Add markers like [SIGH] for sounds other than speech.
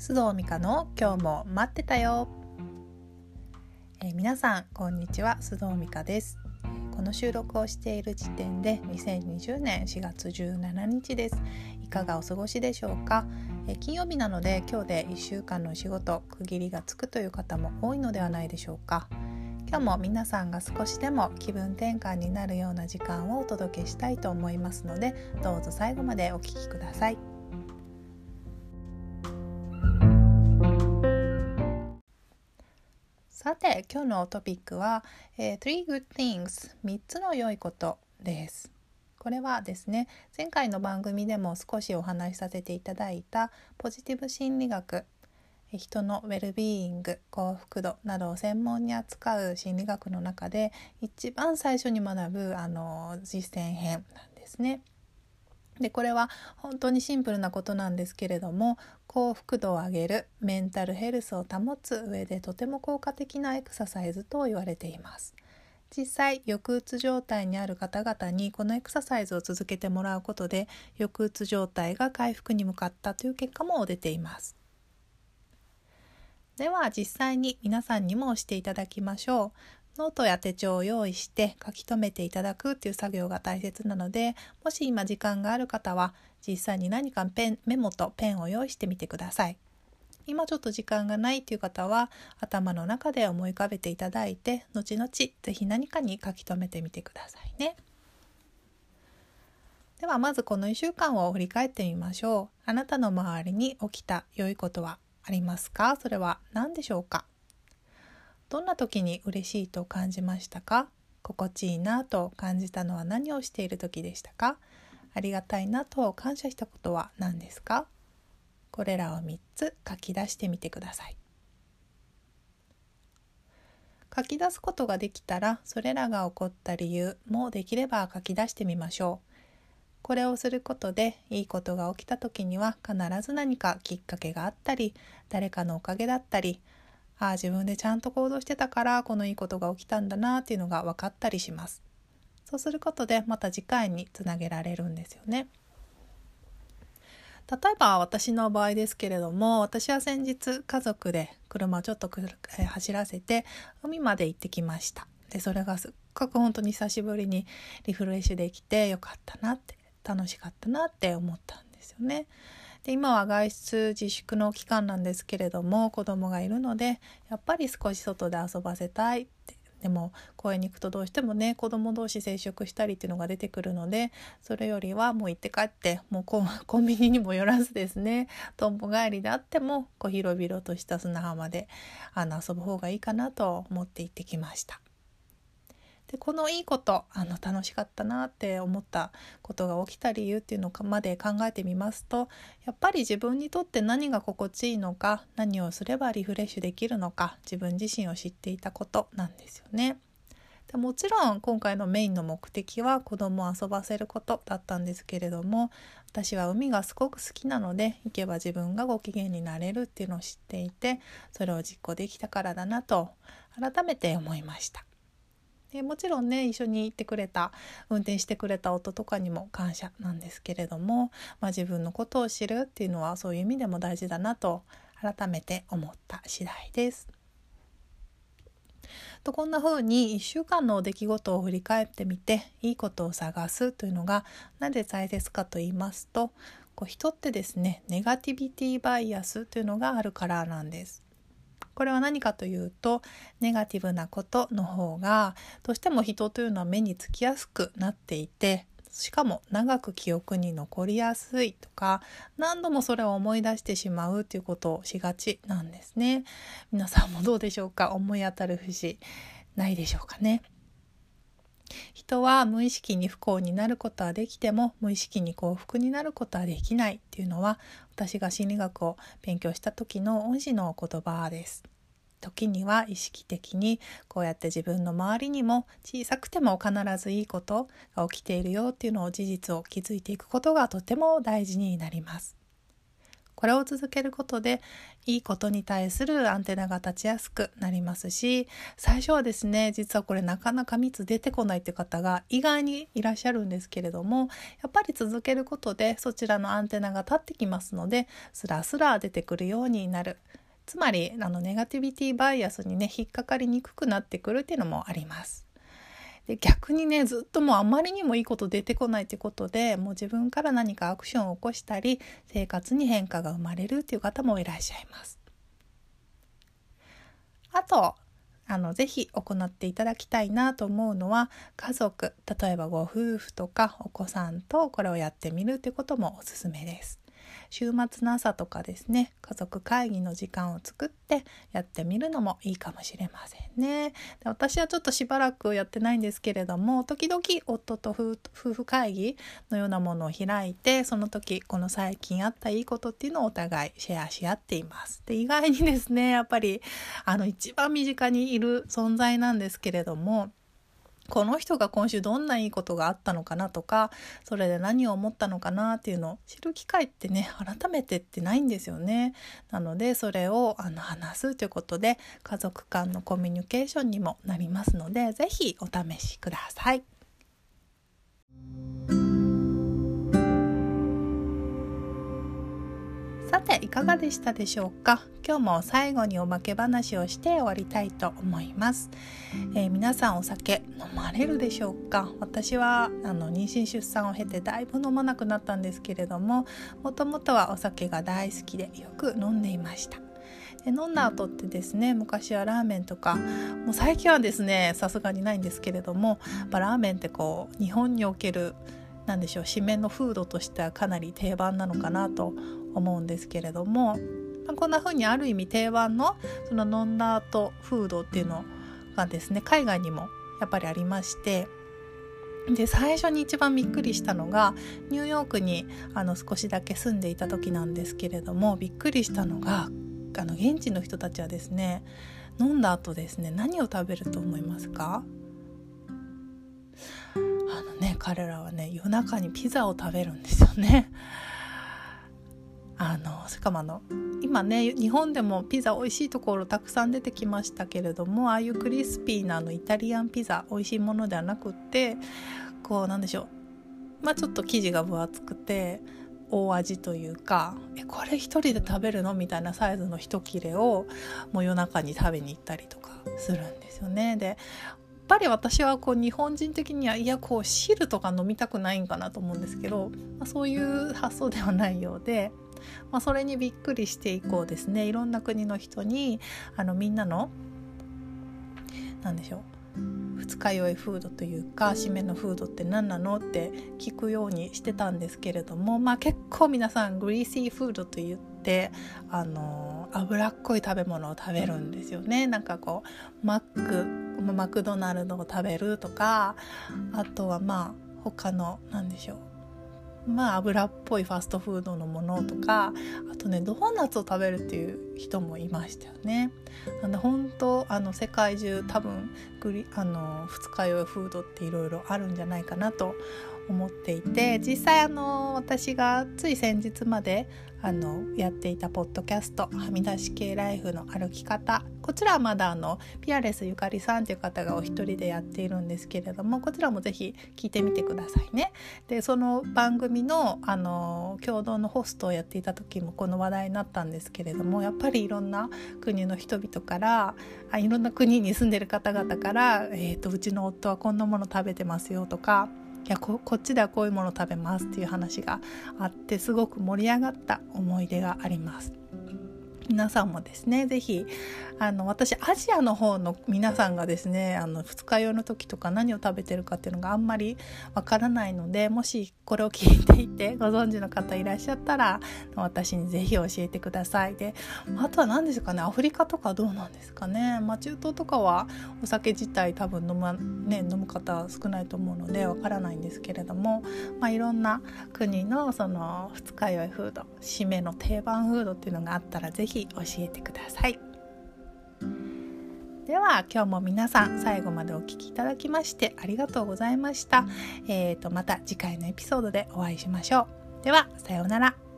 須藤美香の今日も待ってたよ、えー、皆さんこんにちは。須藤美香です。この収録をしている時点で2020年4月17日です。いかがお過ごしでしょうか、えー、金曜日なので今日で1週間の仕事区切りがつくという方も多いのではないでしょうか？今日も皆さんが少しでも気分転換になるような時間をお届けしたいと思いますのでどうぞ最後までお聴きください。さて今日のトピックは、えー、Three Good Things 3つの良いことですこれはですね前回の番組でも少しお話しさせていただいたポジティブ心理学人のウェルビーイング幸福度などを専門に扱う心理学の中で一番最初に学ぶあの実践編なんですね。でこれは本当にシンプルなことなんですけれども幸福度を上げるメンタルヘルスを保つ上でとても効果的なエクササイズと言われています。実際抑うつ状態にある方々にこのエクササイズを続けてもらうことで抑うつ状態が回復に向かったという結果も出ています。では実際に皆さんにもしていただきましょう。ノートや手帳を用意して書き留めていただくっていう作業が大切なのでもし今時間がある方は実際に何かペンメモとペンを用意してみてください。今ちょっと時間がないっていう方は頭の中で思い浮かべていただいて後々是非何かに書き留めてみてくださいね。ではまずこの1週間を振り返ってみましょう。あなたの周りに起きた良いことはありますか？それは何でしょうか？どんな時に嬉しいと感じましたか？心地いいなと感じたのは何をしている時でしたか？ありがたいなと感謝したことは何ですか？これらを3つ書き出してみてください。書き出すことができたらそれらが起こった理由もできれば書き出してみましょう。これをすることでいいことが起きた時には必ず何かきっかけがあったり誰かのおかげだったりああ自分でちゃんと行動してたからこのいいことが起きたんだなっていうのが分かったりします。そうすることでまた次回につなげられるんですよね。例えば私の場合ですけれども私は先日家族で車をちょっと走らせて海まで行ってきました。でそれがすっごく本当に久しぶりにリフレッシュできてよかったなって楽しかったなって思ったんですよね。で今は外出自粛の期間なんですけれども子供がいるのでやっぱり少し外で遊ばせたいってでも公園に行くとどうしてもね子供同士接触したりっていうのが出てくるのでそれよりはもう行って帰ってもう [LAUGHS] コンビニにも寄らずですねとんぼ帰りであってもこう広々とした砂浜であの遊ぶ方がいいかなと思って行ってきました。でこのいいことあの楽しかったなって思ったことが起きた理由っていうのまで考えてみますとやっぱり自分にとって何が心地いいのか何をすればリフレッシュできるのか自分自身を知っていたことなんですよね。でもちろん今回のメインの目的は子供を遊ばせることだったんですけれども私は海がすごく好きなので行けば自分がご機嫌になれるっていうのを知っていてそれを実行できたからだなと改めて思いました。でもちろんね一緒に行ってくれた運転してくれた夫とかにも感謝なんですけれども、まあ、自分のことを知るっていうのはそういう意味でも大事だなと改めて思った次第です。とこんな風に1週間の出来事を振り返ってみていいことを探すというのがなぜ大切かと言いますとこう人ってですねネガティビティバイアスというのがあるからなんです。これは何かというとネガティブなことの方がどうしても人というのは目につきやすくなっていてしかも長く記憶に残りやすいとか何度もそれを思い出してしまうということをしがちなんですね。皆さんもどうでしょうか？思い当たる節ないでしょうかね？人は無意識に不幸になることはできても無意識に幸福になることはできないっていうのは私が心理学を勉強した時の恩師の言葉です。時には意識的にこうやって自分の周りにも小さくても必ずいいことが起きているよっていうのを事実を築いていくことがとても大事になります。これを続けることでいいことに対するアンテナが立ちやすくなりますし最初はですね実はこれなかなか蜜出てこないって方が意外にいらっしゃるんですけれどもやっぱり続けることでそちらのアンテナが立ってきますのでスラスラ出てくるようになるつまりあのネガティビティバイアスにね引っかかりにくくなってくるっていうのもあります。で逆にねずっともうあまりにもいいこと出てこないってことでもう自分から何かアクションを起こしたり生活に変化が生まれるっていう方もいらっしゃいます。あとあのぜひ行っていただきたいなと思うのは家族例えばご夫婦とかお子さんとこれをやってみるってこともおすすめです。週末の朝とかですね家族会議の時間を作ってやってみるのもいいかもしれませんね。で私はちょっとしばらくやってないんですけれども時々夫と夫婦会議のようなものを開いてその時この最近あったいいことっていうのをお互いシェアし合っています。で意外にですねやっぱりあの一番身近にいる存在なんですけれどもこの人が今週どんないいことがあったのかなとかそれで何を思ったのかなっていうのを知る機会ってね改めてってないんですよね。なのでそれをあの話すということで家族間のコミュニケーションにもなりますので是非お試しください。いかがでしたでしょうか？今日も最後におまけ話をして終わりたいと思います、えー、皆さんお酒飲まれるでしょうか？私はあの妊娠出産を経てだいぶ飲まなくなったんですけれどももともとはお酒が大好きでよく飲んでいました。で飲んだ後ってですね昔はラーメンとかもう最近はですねさすがにないんですけれどもラーメンってこう日本における何でしょう締めのフードとしてはかなり定番なのかなと思うんですけれども、まあ、こんな風にある意味定番のその飲んだ後フードっていうのがですね海外にもやっぱりありましてで最初に一番びっくりしたのがニューヨークにあの少しだけ住んでいた時なんですけれどもびっくりしたのがあの現地の人たちはですね飲んだ後ですね何を食べると思いますか？あのね彼らはね夜中にピザを食べるんですよね。あのしかもあの今ね日本でもピザ美味しいところたくさん出てきましたけれどもああいうクリスピーなのイタリアンピザ美味しいものではなくってこうなんでしょうまあちょっと生地が分厚くて大味というかえこれ一人で食べるの？みたいなサイズの一切れをもう夜中に食べに行ったりとかするんですよね。でやっぱり私はこう日本人的にはいやこう汁とか飲みたくないんかなと思うんですけど、まあ、そういう発想ではないようで、まあ、それにびっくりして以降ですね。いろんな国の人にあのみんなの何でしょう。二日酔いフードというか締めのフードって何なのって聞くようにしてたんですけれども、まあ、結構皆さんグリーシーフードと言ってあの脂っこい食べ物を食べるんですよね。なんかこうマックマクドナルドを食べるとかあとはまあ他の何でしょう。まあ油っぽいファストフードのものとかあとねドーナツを食べるっていう人もいましたよね。なんで本当あの世界中多分グリあの二日酔いフードっていろいろあるんじゃないかなと思っていて実際あの私がつい先日まであのやっていたポッドキャスト「はみ出し系ライフの歩き方」こちらはまだあのピアレスゆかりさんという方がお一人でやっているんですけれどもこちらもぜひ聞いてみてくださいね。でその番組のあの共同のホストをやっていた時もこの話題になったんですけれどもやっぱりいろんな国の人々からあいろんな国に住んでる方々から「えーと、とうちの夫はこんなもの食べてますよ」とかいやこっちではこういうもの食べますっていう話があってすごく盛り上がった思い出があります。皆さんもですね是非あの私アジアの方の皆さんがですねあの二日酔いの時とか何を食べてるかっていうのがあんまりわからないのでもしこれを聞いていてご存知の方いらっしゃったら私に是非教えてください。であとは何ですかねアフリカとかどうなんですかね、まあ、中東とかはお酒自体多分飲,、まね、飲む方少ないと思うのでわからないんですけれども、まあ、いろんな国のその二日酔いフード締めの定番フードっていうのがあったら是非教えてください。では今日も皆さん最後までお聴きいただきましてありがとうございました。えーと、また次回のエピソードでお会いしましょう。ではさようなら。